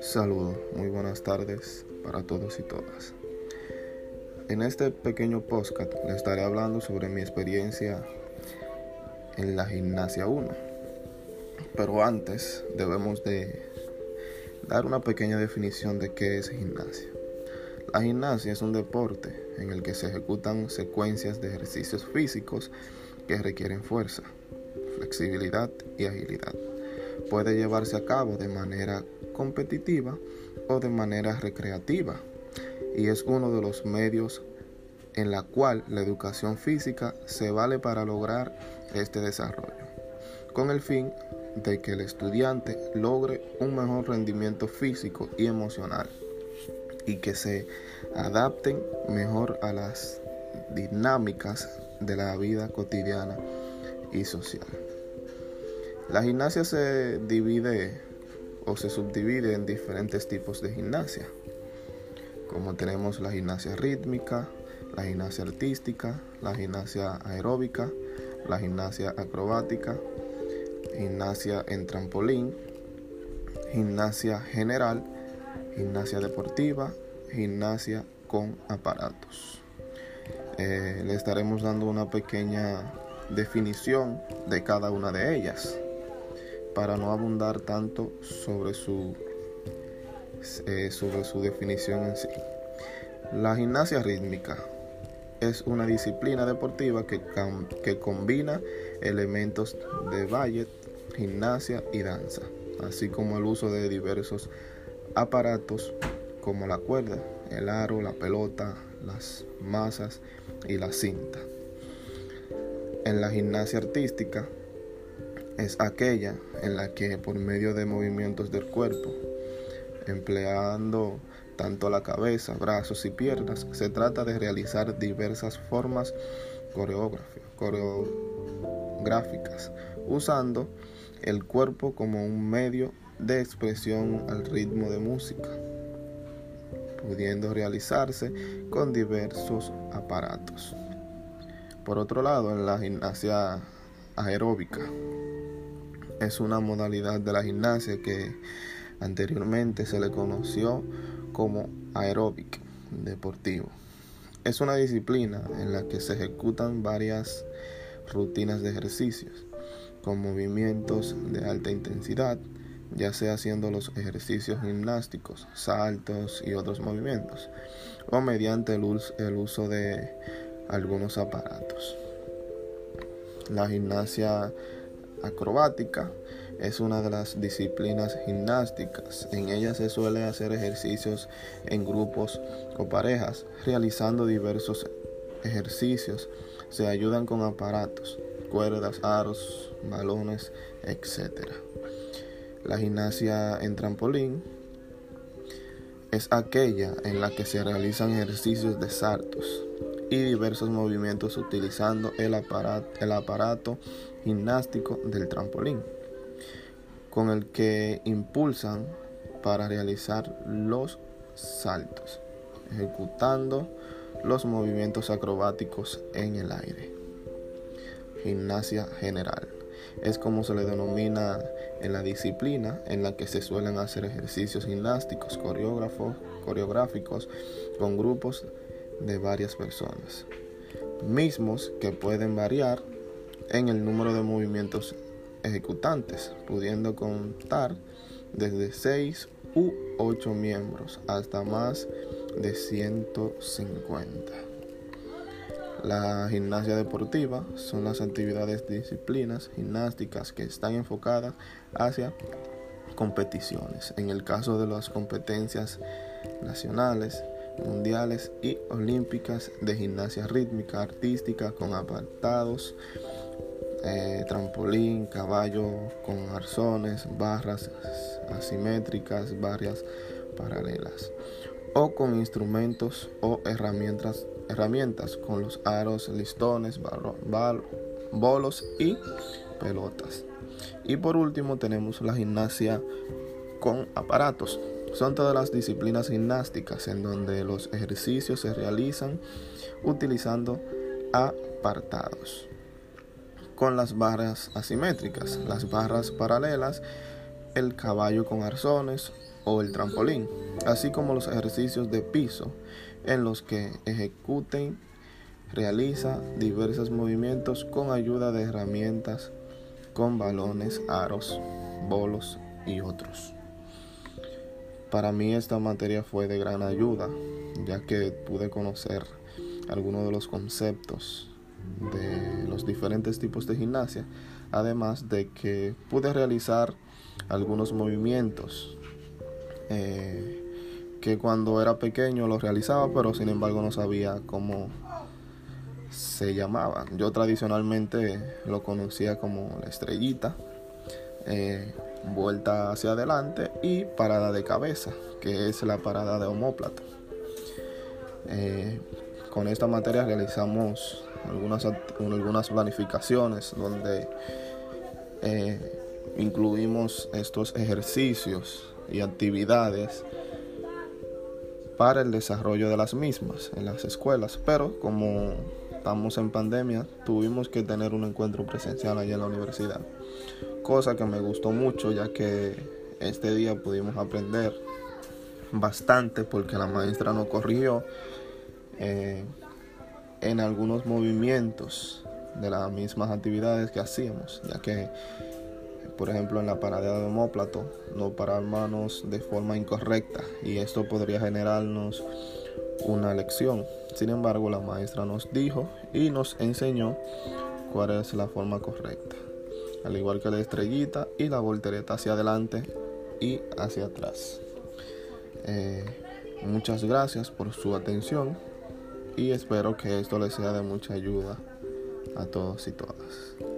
Saludos, muy buenas tardes para todos y todas. En este pequeño podcast les estaré hablando sobre mi experiencia en la gimnasia 1. Pero antes debemos de dar una pequeña definición de qué es gimnasia. La gimnasia es un deporte en el que se ejecutan secuencias de ejercicios físicos que requieren fuerza, flexibilidad y agilidad. Puede llevarse a cabo de manera competitiva o de manera recreativa y es uno de los medios en la cual la educación física se vale para lograr este desarrollo, con el fin de que el estudiante logre un mejor rendimiento físico y emocional y que se adapten mejor a las dinámicas de la vida cotidiana y social. La gimnasia se divide o se subdivide en diferentes tipos de gimnasia, como tenemos la gimnasia rítmica, la gimnasia artística, la gimnasia aeróbica, la gimnasia acrobática, gimnasia en trampolín, gimnasia general, gimnasia deportiva, gimnasia con aparatos. Eh, le estaremos dando una pequeña definición de cada una de ellas para no abundar tanto sobre su, eh, sobre su definición en sí. La gimnasia rítmica es una disciplina deportiva que, que combina elementos de ballet, gimnasia y danza, así como el uso de diversos aparatos como la cuerda, el aro, la pelota, las masas y la cinta. En la gimnasia artística es aquella en la que por medio de movimientos del cuerpo, empleando tanto la cabeza, brazos y piernas, se trata de realizar diversas formas coreográficas, usando el cuerpo como un medio de expresión al ritmo de música, pudiendo realizarse con diversos aparatos. Por otro lado, en la gimnasia aeróbica, es una modalidad de la gimnasia que anteriormente se le conoció como aeróbic deportivo. Es una disciplina en la que se ejecutan varias rutinas de ejercicios con movimientos de alta intensidad, ya sea haciendo los ejercicios gimnásticos, saltos y otros movimientos, o mediante el uso, de algunos aparatos. La gimnasia acrobática es una de las disciplinas gimnásticas. En ella se suele hacer ejercicios en grupos o parejas, realizando diversos ejercicios. Se ayudan con aparatos, cuerdas, aros, balones, etc. La gimnasia en trampolín es aquella en la que se realizan ejercicios de saltos y diversos movimientos utilizando el aparato, el aparato gimnástico del trampolín, con el que impulsan para realizar los saltos, ejecutando los movimientos acrobáticos en el aire. Gimnasia general es como se le denomina en la disciplina en la que se suelen hacer ejercicios gimnásticos coreográficos con grupos de varias personas, mismos que pueden variar en el número de movimientos ejecutantes, pudiendo contar desde 6 u 8 miembros hasta más de 150. La gimnasia deportiva son las actividades disciplinas gimnásticas que están enfocadas hacia competiciones. En el caso de las competencias nacionales, mundiales y olímpicas de gimnasia rítmica artística con apartados, eh, trampolín, caballo con arzones, barras asimétricas, barras paralelas o con instrumentos o herramientas, herramientas con los aros, listones, bolos y pelotas. Y por último tenemos la gimnasia con aparatos. Son todas las disciplinas gimnásticas en donde los ejercicios se realizan utilizando apartados con las barras asimétricas, las barras paralelas, el caballo con arzones o el trampolín, así como los ejercicios de piso en los que ejecuten realiza diversos movimientos con ayuda de herramientas con balones, aros, bolos y otros. Para mí esta materia fue de gran ayuda, ya que pude conocer algunos de los conceptos de los diferentes tipos de gimnasia, además de que pude realizar algunos movimientos eh, que cuando era pequeño los realizaba, pero sin embargo no sabía cómo se llamaba. Yo tradicionalmente lo conocía como la estrellita, eh, vuelta hacia adelante y parada de cabeza, que es la parada de homóplato. Eh, con esta materia realizamos algunas, algunas planificaciones donde eh, incluimos estos ejercicios y actividades para el desarrollo de las mismas en las escuelas, pero como estamos en pandemia, tuvimos que tener un encuentro presencial allá en la universidad. Cosa que me gustó mucho ya que este día pudimos aprender bastante porque la maestra nos corrigió eh, en algunos movimientos de las mismas actividades que hacíamos, ya que por ejemplo en la parada de homóplato no parar manos de forma incorrecta y esto podría generarnos una lección. Sin embargo, la maestra nos dijo y nos enseñó cuál es la forma correcta. Al igual que la estrellita y la voltereta hacia adelante y hacia atrás. Eh, muchas gracias por su atención y espero que esto les sea de mucha ayuda a todos y todas.